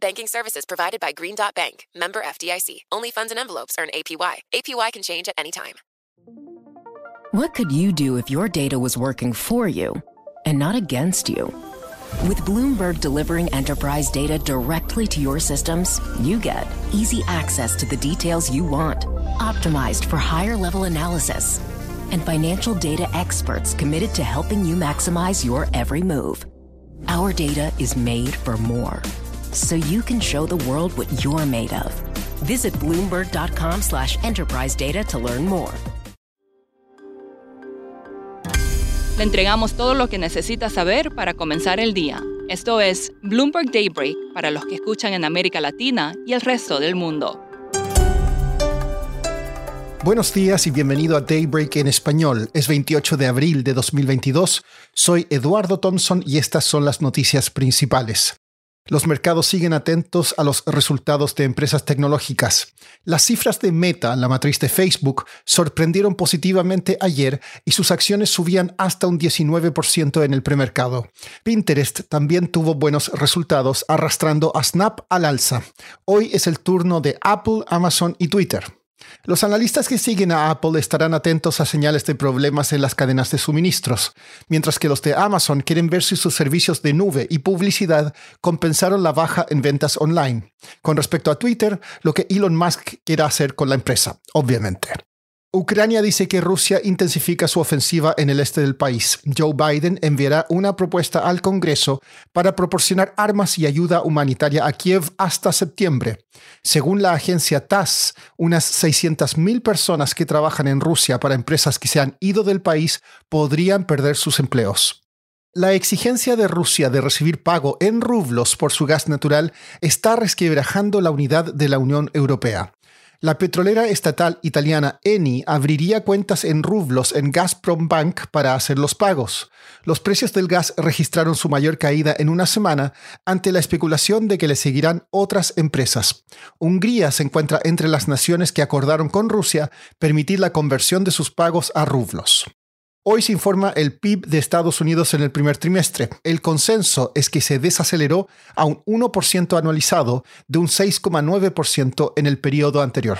Banking services provided by Green Dot Bank, member FDIC. Only funds and envelopes earn APY. APY can change at any time. What could you do if your data was working for you and not against you? With Bloomberg delivering enterprise data directly to your systems, you get easy access to the details you want, optimized for higher level analysis, and financial data experts committed to helping you maximize your every move. Our data is made for more, so you can show the world what you're made of. Visit Bloomberg.com slash enterprise data to learn more. Le entregamos todo lo que necesita saber para comenzar el día. Esto es Bloomberg Daybreak para los que escuchan en América Latina y el resto del mundo. Buenos días y bienvenido a Daybreak en español. Es 28 de abril de 2022. Soy Eduardo Thompson y estas son las noticias principales. Los mercados siguen atentos a los resultados de empresas tecnológicas. Las cifras de Meta, la matriz de Facebook, sorprendieron positivamente ayer y sus acciones subían hasta un 19% en el premercado. Pinterest también tuvo buenos resultados arrastrando a Snap al alza. Hoy es el turno de Apple, Amazon y Twitter. Los analistas que siguen a Apple estarán atentos a señales de problemas en las cadenas de suministros, mientras que los de Amazon quieren ver si sus servicios de nube y publicidad compensaron la baja en ventas online. Con respecto a Twitter, lo que Elon Musk quiere hacer con la empresa, obviamente. Ucrania dice que Rusia intensifica su ofensiva en el este del país. Joe Biden enviará una propuesta al Congreso para proporcionar armas y ayuda humanitaria a Kiev hasta septiembre. Según la agencia TASS, unas 600.000 personas que trabajan en Rusia para empresas que se han ido del país podrían perder sus empleos. La exigencia de Rusia de recibir pago en rublos por su gas natural está resquebrajando la unidad de la Unión Europea. La petrolera estatal italiana Eni abriría cuentas en rublos en Gazprom Bank para hacer los pagos. Los precios del gas registraron su mayor caída en una semana ante la especulación de que le seguirán otras empresas. Hungría se encuentra entre las naciones que acordaron con Rusia permitir la conversión de sus pagos a rublos. Hoy se informa el PIB de Estados Unidos en el primer trimestre. El consenso es que se desaceleró a un 1% anualizado de un 6,9% en el periodo anterior.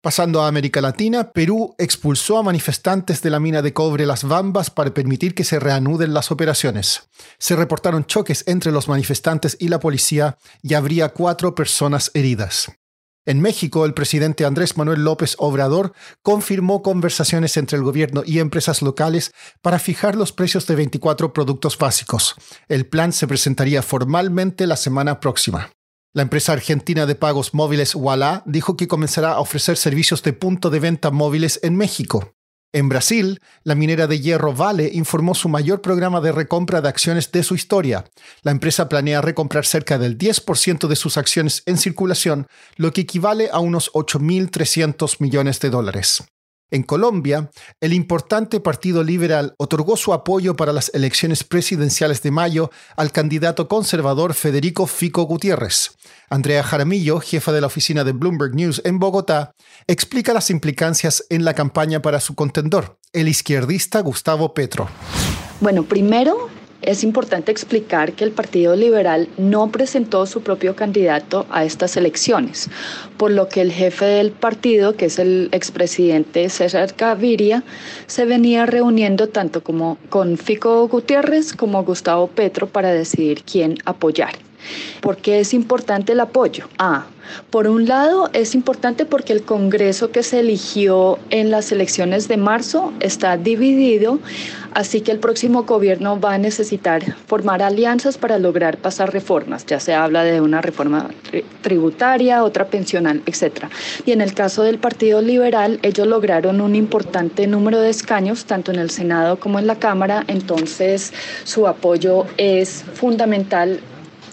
Pasando a América Latina, Perú expulsó a manifestantes de la mina de cobre Las Bambas para permitir que se reanuden las operaciones. Se reportaron choques entre los manifestantes y la policía y habría cuatro personas heridas. En México, el presidente Andrés Manuel López Obrador confirmó conversaciones entre el gobierno y empresas locales para fijar los precios de 24 productos básicos. El plan se presentaría formalmente la semana próxima. La empresa argentina de pagos móviles Walla dijo que comenzará a ofrecer servicios de punto de venta móviles en México. En Brasil, la minera de hierro Vale informó su mayor programa de recompra de acciones de su historia. La empresa planea recomprar cerca del 10% de sus acciones en circulación, lo que equivale a unos 8.300 millones de dólares. En Colombia, el importante Partido Liberal otorgó su apoyo para las elecciones presidenciales de mayo al candidato conservador Federico Fico Gutiérrez. Andrea Jaramillo, jefa de la oficina de Bloomberg News en Bogotá, explica las implicancias en la campaña para su contendor, el izquierdista Gustavo Petro. Bueno, primero es importante explicar que el Partido Liberal no presentó su propio candidato a estas elecciones, por lo que el jefe del partido, que es el expresidente César Gaviria, se venía reuniendo tanto como con Fico Gutiérrez como Gustavo Petro para decidir quién apoyar. ¿Por qué es importante el apoyo? Ah, por un lado es importante porque el Congreso que se eligió en las elecciones de marzo está dividido, así que el próximo gobierno va a necesitar formar alianzas para lograr pasar reformas. Ya se habla de una reforma tributaria, otra pensional, etc. Y en el caso del Partido Liberal, ellos lograron un importante número de escaños, tanto en el Senado como en la Cámara, entonces su apoyo es fundamental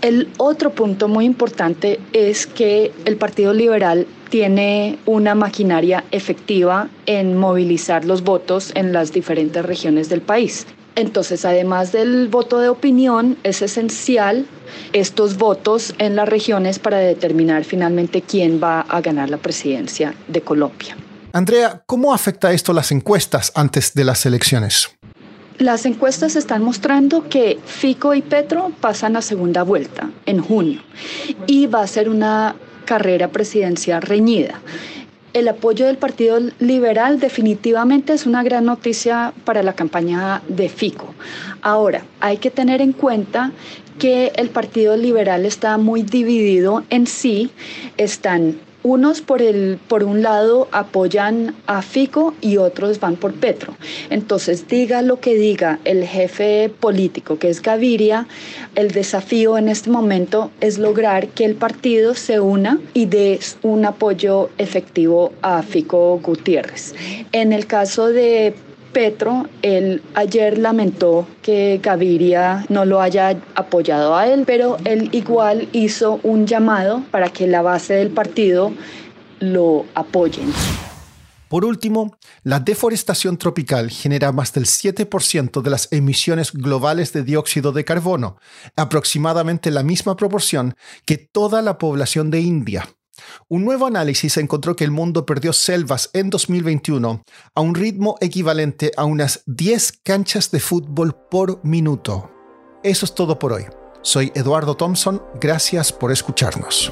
el otro punto muy importante es que el Partido Liberal tiene una maquinaria efectiva en movilizar los votos en las diferentes regiones del país. Entonces, además del voto de opinión, es esencial estos votos en las regiones para determinar finalmente quién va a ganar la presidencia de Colombia. Andrea, ¿cómo afecta esto las encuestas antes de las elecciones? Las encuestas están mostrando que Fico y Petro pasan a segunda vuelta en junio y va a ser una carrera presidencial reñida el apoyo del Partido Liberal definitivamente es una gran noticia para la campaña de Fico. Ahora, hay que tener en cuenta que el Partido Liberal está muy dividido en sí. Están unos por, el, por un lado apoyan a Fico y otros van por Petro. Entonces, diga lo que diga el jefe político, que es Gaviria, el desafío en este momento es lograr que el partido se una y dé un apoyo efectivo a Fico Gutiérrez. En el caso de Petro, él ayer lamentó que Gaviria no lo haya apoyado a él, pero él igual hizo un llamado para que la base del partido lo apoyen. Por último, la deforestación tropical genera más del 7% de las emisiones globales de dióxido de carbono, aproximadamente la misma proporción que toda la población de India. Un nuevo análisis encontró que el mundo perdió selvas en 2021 a un ritmo equivalente a unas 10 canchas de fútbol por minuto. Eso es todo por hoy. Soy Eduardo Thompson, gracias por escucharnos.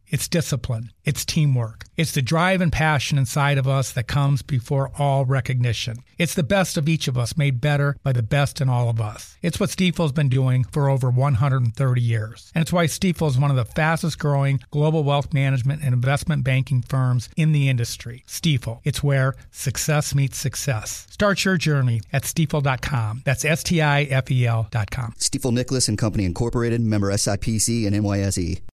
It's discipline. It's teamwork. It's the drive and passion inside of us that comes before all recognition. It's the best of each of us made better by the best in all of us. It's what Stifel's been doing for over 130 years. And it's why Stifel is one of the fastest growing global wealth management and investment banking firms in the industry. Stifel. It's where success meets success. Start your journey at stifel.com. That's S T I F E L.com. Stifel Nicholas and Company Incorporated, member SIPC and NYSE.